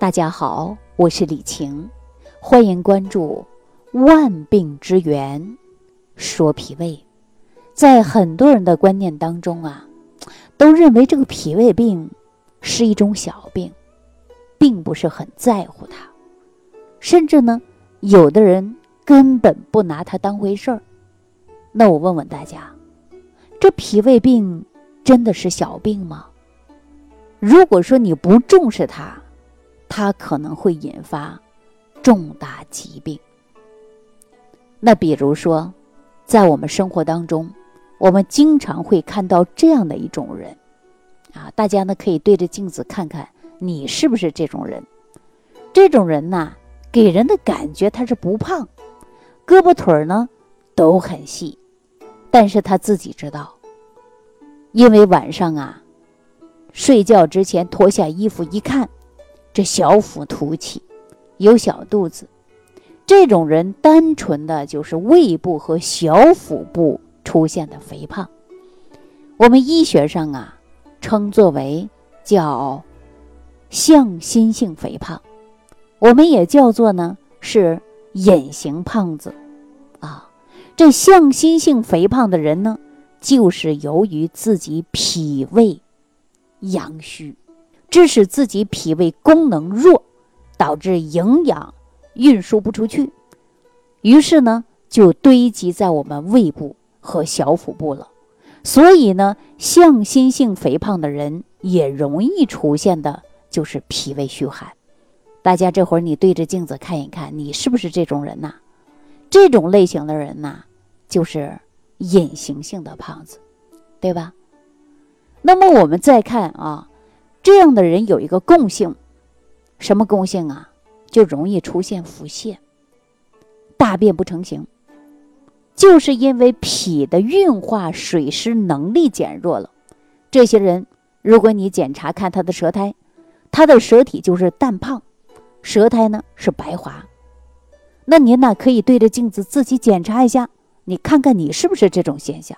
大家好，我是李晴，欢迎关注《万病之源说脾胃》。在很多人的观念当中啊，都认为这个脾胃病是一种小病，并不是很在乎它，甚至呢，有的人根本不拿它当回事儿。那我问问大家，这脾胃病真的是小病吗？如果说你不重视它，它可能会引发重大疾病。那比如说，在我们生活当中，我们经常会看到这样的一种人，啊，大家呢可以对着镜子看看，你是不是这种人？这种人呢，给人的感觉他是不胖，胳膊腿儿呢都很细，但是他自己知道，因为晚上啊，睡觉之前脱下衣服一看。这小腹凸起，有小肚子，这种人单纯的就是胃部和小腹部出现的肥胖。我们医学上啊，称作为叫向心性肥胖，我们也叫做呢是隐形胖子啊。这向心性肥胖的人呢，就是由于自己脾胃阳虚。致使自己脾胃功能弱，导致营养运输不出去，于是呢就堆积在我们胃部和小腹部了。所以呢，向心性肥胖的人也容易出现的就是脾胃虚寒。大家这会儿你对着镜子看一看，你是不是这种人呐？这种类型的人呐，就是隐形性的胖子，对吧？那么我们再看啊。这样的人有一个共性，什么共性啊？就容易出现腹泻、大便不成形，就是因为脾的运化水湿能力减弱了。这些人，如果你检查看他的舌苔，他的舌体就是淡胖，舌苔呢是白滑。那您呢可以对着镜子自己检查一下，你看看你是不是这种现象。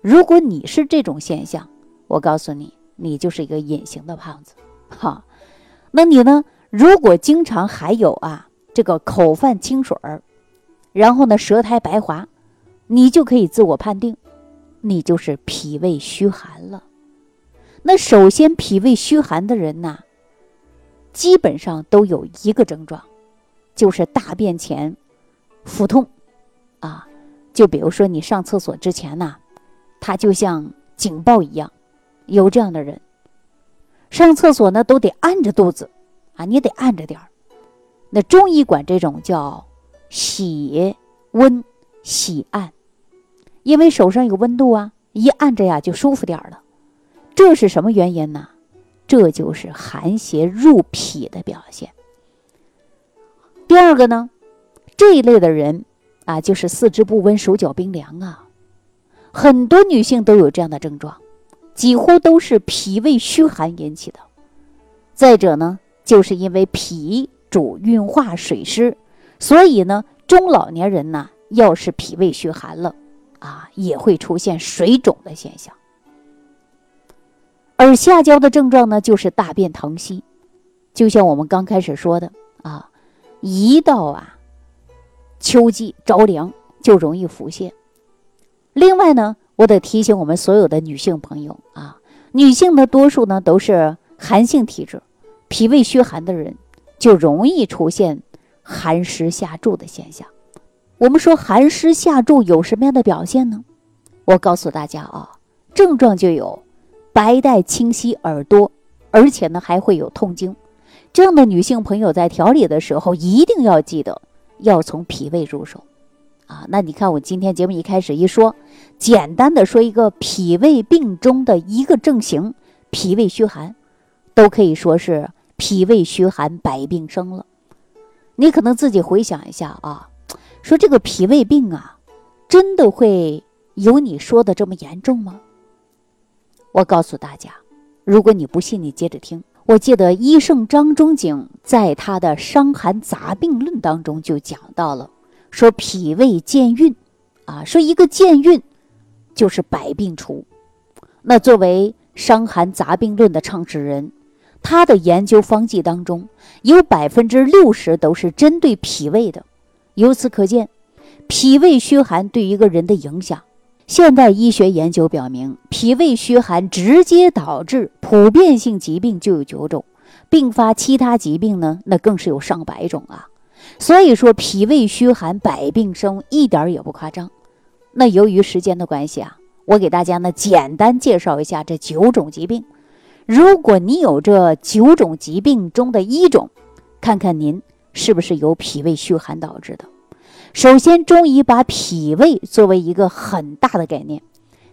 如果你是这种现象，我告诉你。你就是一个隐形的胖子，哈，那你呢？如果经常还有啊这个口泛清水儿，然后呢舌苔白滑，你就可以自我判定，你就是脾胃虚寒了。那首先脾胃虚寒的人呐，基本上都有一个症状，就是大便前腹痛，啊，就比如说你上厕所之前呐，它就像警报一样。有这样的人，上厕所呢都得按着肚子，啊，你得按着点儿。那中医管这种叫喜温喜按，因为手上有温度啊，一按着呀就舒服点儿了。这是什么原因呢？这就是寒邪入脾的表现。第二个呢，这一类的人啊，就是四肢不温、手脚冰凉啊，很多女性都有这样的症状。几乎都是脾胃虚寒引起的。再者呢，就是因为脾主运化水湿，所以呢，中老年人呢，要是脾胃虚寒了，啊，也会出现水肿的现象。而下焦的症状呢，就是大便溏稀，就像我们刚开始说的啊，一到啊秋季着凉就容易腹泻。另外呢。我得提醒我们所有的女性朋友啊，女性的多数呢都是寒性体质，脾胃虚寒的人就容易出现寒湿下注的现象。我们说寒湿下注有什么样的表现呢？我告诉大家啊，症状就有白带清晰耳朵，而且呢还会有痛经。这样的女性朋友在调理的时候一定要记得要从脾胃入手。啊，那你看我今天节目一开始一说，简单的说一个脾胃病中的一个症型，脾胃虚寒，都可以说是脾胃虚寒百病生了。你可能自己回想一下啊，说这个脾胃病啊，真的会有你说的这么严重吗？我告诉大家，如果你不信，你接着听。我记得医圣张仲景在他的《伤寒杂病论》当中就讲到了。说脾胃健运，啊，说一个健运，就是百病除。那作为《伤寒杂病论》的创始人，他的研究方剂当中有百分之六十都是针对脾胃的。由此可见，脾胃虚寒对一个人的影响。现代医学研究表明，脾胃虚寒直接导致普遍性疾病就有九种，并发其他疾病呢，那更是有上百种啊。所以说，脾胃虚寒百病生，一点也不夸张。那由于时间的关系啊，我给大家呢简单介绍一下这九种疾病。如果你有这九种疾病中的一种，看看您是不是由脾胃虚寒导致的。首先，中医把脾胃作为一个很大的概念，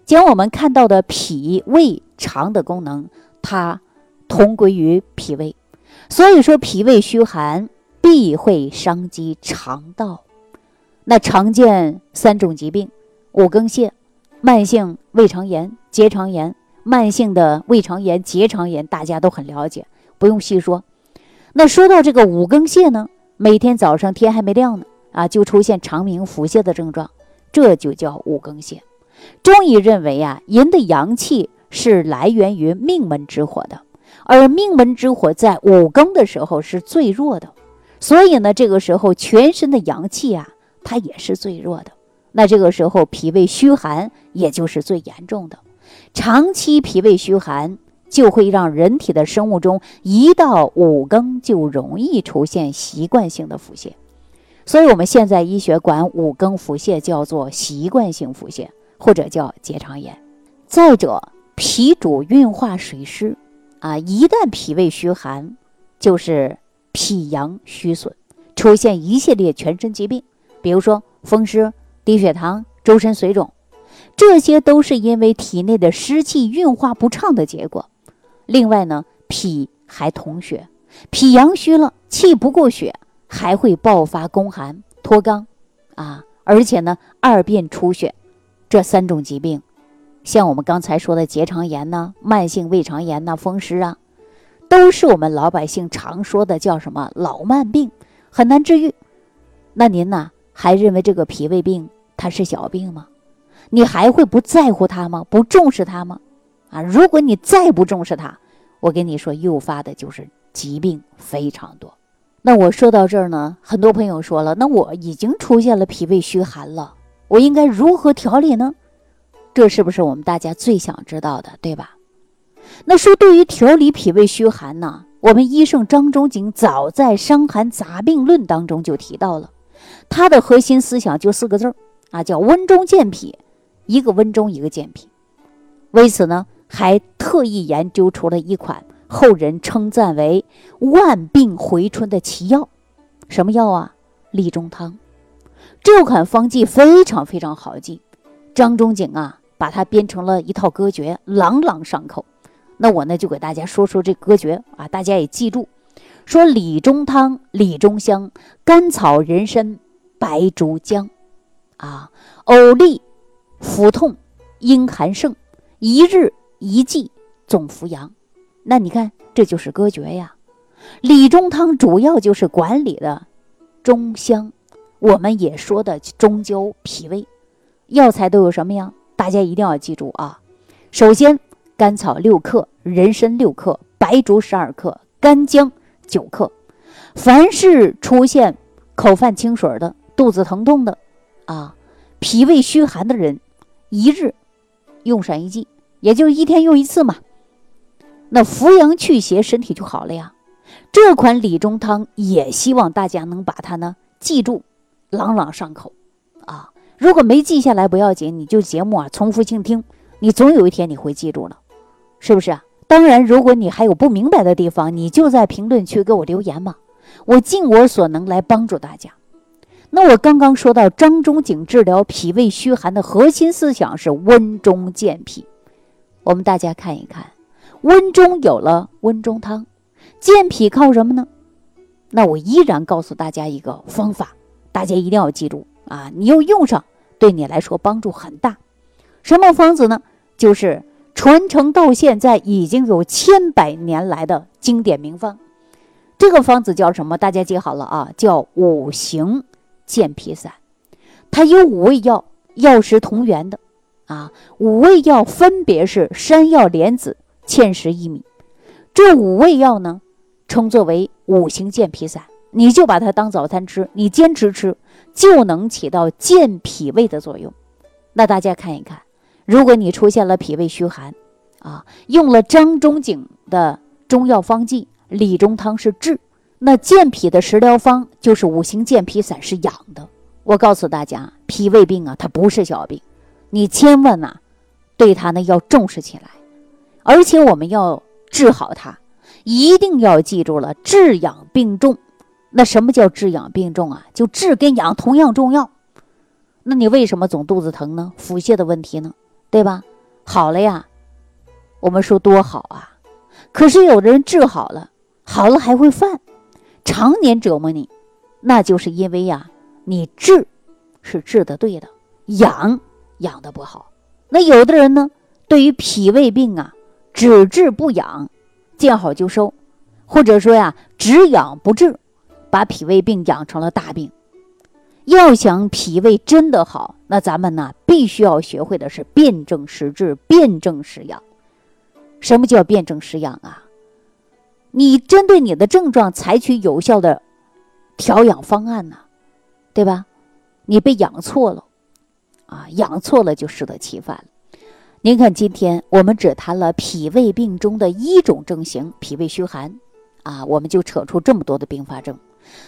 将我们看到的脾胃肠的功能，它同归于脾胃。所以说，脾胃虚寒必会伤及肠道。那常见三种疾病：五更泻、慢性胃肠炎、结肠炎。慢性的胃肠炎、结肠炎，大家都很了解，不用细说。那说到这个五更泻呢，每天早上天还没亮呢。啊，就出现肠鸣腹泻的症状，这就叫五更泻。中医认为啊，人的阳气是来源于命门之火的，而命门之火在五更的时候是最弱的，所以呢，这个时候全身的阳气啊，它也是最弱的。那这个时候脾胃虚寒，也就是最严重的。长期脾胃虚寒，就会让人体的生物钟一到五更就容易出现习惯性的腹泻。所以，我们现在医学管五更腹泻叫做习惯性腹泻，或者叫结肠炎。再者，脾主运化水湿，啊，一旦脾胃虚寒，就是脾阳虚损，出现一系列全身疾病，比如说风湿、低血糖、周身水肿，这些都是因为体内的湿气运化不畅的结果。另外呢，脾还统血，脾阳虚了，气不过血。还会爆发宫寒、脱肛，啊，而且呢，二便出血，这三种疾病，像我们刚才说的结肠炎呢、慢性胃肠炎呐、风湿啊，都是我们老百姓常说的叫什么老慢病，很难治愈。那您呢，还认为这个脾胃病它是小病吗？你还会不在乎它吗？不重视它吗？啊，如果你再不重视它，我跟你说，诱发的就是疾病非常多。那我说到这儿呢，很多朋友说了，那我已经出现了脾胃虚寒了，我应该如何调理呢？这是不是我们大家最想知道的，对吧？那说对于调理脾胃虚寒呢，我们医圣张仲景早在《伤寒杂病论》当中就提到了，他的核心思想就四个字儿啊，叫温中健脾，一个温中，一个健脾。为此呢，还特意研究出了一款。后人称赞为万病回春的奇药，什么药啊？理中汤。这款方剂非常非常好记，张仲景啊，把它编成了一套歌诀，朗朗上口。那我呢，就给大家说说这歌诀啊，大家也记住：说理中汤，理中香，甘草、人参、白术、姜，啊，呕利、腹痛、阴寒盛，一日一剂总扶阳。那你看，这就是歌诀呀。理中汤主要就是管理的中香，我们也说的中焦脾胃。药材都有什么呀？大家一定要记住啊。首先，甘草六克，人参六克，白术十二克，干姜九克。凡是出现口泛清水的、肚子疼痛的，啊，脾胃虚寒的人，一日用上一剂，也就是一天用一次嘛。那扶阳祛邪，身体就好了呀。这款理中汤也希望大家能把它呢记住，朗朗上口啊。如果没记下来不要紧，你就节目啊重复性听，你总有一天你会记住了，是不是啊？当然，如果你还有不明白的地方，你就在评论区给我留言嘛，我尽我所能来帮助大家。那我刚刚说到张仲景治疗脾胃虚寒的核心思想是温中健脾，我们大家看一看。温中有了温中汤，健脾靠什么呢？那我依然告诉大家一个方法，大家一定要记住啊！你要用上，对你来说帮助很大。什么方子呢？就是传承到现在已经有千百年来的经典名方。这个方子叫什么？大家记好了啊，叫五行健脾散。它有五味药，药食同源的啊。五味药分别是山药、莲子。芡实薏米，这五味药呢，称作为五行健脾散，你就把它当早餐吃，你坚持吃，就能起到健脾胃的作用。那大家看一看，如果你出现了脾胃虚寒，啊，用了张仲景的中药方剂，理中汤是治，那健脾的食疗方就是五行健脾散是养的。我告诉大家，脾胃病啊，它不是小病，你千万呐，对它呢要重视起来，而且我们要。治好它，一定要记住了，治养并重。那什么叫治养并重啊？就治跟养同样重要。那你为什么总肚子疼呢？腹泻的问题呢？对吧？好了呀，我们说多好啊。可是有的人治好了，好了还会犯，常年折磨你，那就是因为呀，你治是治的对的，养养的不好。那有的人呢，对于脾胃病啊。只治不养，见好就收，或者说呀，只养不治，把脾胃病养成了大病。要想脾胃真的好，那咱们呢，必须要学会的是辨证施治、辨证施养。什么叫辨证施养啊？你针对你的症状采取有效的调养方案呢，对吧？你被养错了，啊，养错了就适得其反。您看，今天我们只谈了脾胃病中的一种症型——脾胃虚寒，啊，我们就扯出这么多的并发症。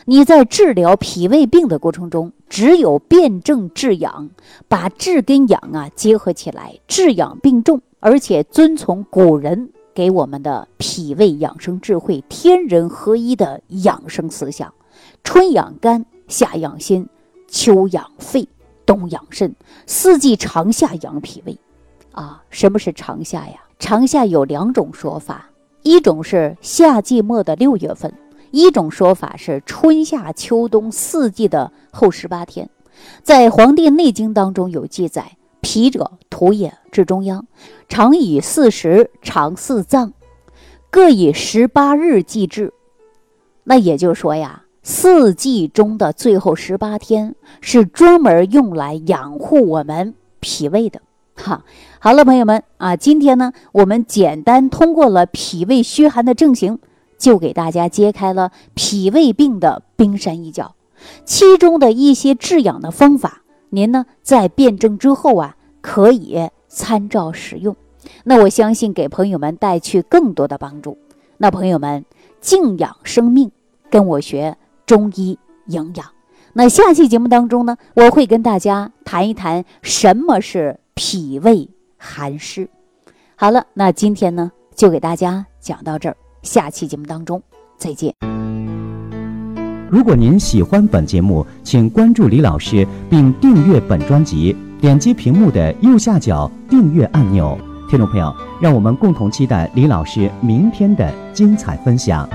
你在治疗脾胃病的过程中，只有辨证治养，把治跟养啊结合起来，治养并重，而且遵从古人给我们的脾胃养生智慧，天人合一的养生思想：春养肝，夏养心，秋养肺，冬养肾，四季长夏养脾胃。啊，什么是长夏呀？长夏有两种说法，一种是夏季末的六月份，一种说法是春夏秋冬四季的后十八天。在《黄帝内经》当中有记载：脾者，土也，至中央，常以四时，常四脏，各以十八日计治。那也就是说呀，四季中的最后十八天是专门用来养护我们脾胃的。哈，好了，朋友们啊，今天呢，我们简单通过了脾胃虚寒的症型，就给大家揭开了脾胃病的冰山一角，其中的一些治养的方法，您呢在辩证之后啊，可以参照使用。那我相信给朋友们带去更多的帮助。那朋友们，静养生命，跟我学中医营养。那下期节目当中呢，我会跟大家谈一谈什么是。脾胃寒湿，好了，那今天呢就给大家讲到这儿，下期节目当中再见。如果您喜欢本节目，请关注李老师并订阅本专辑，点击屏幕的右下角订阅按钮。听众朋友，让我们共同期待李老师明天的精彩分享。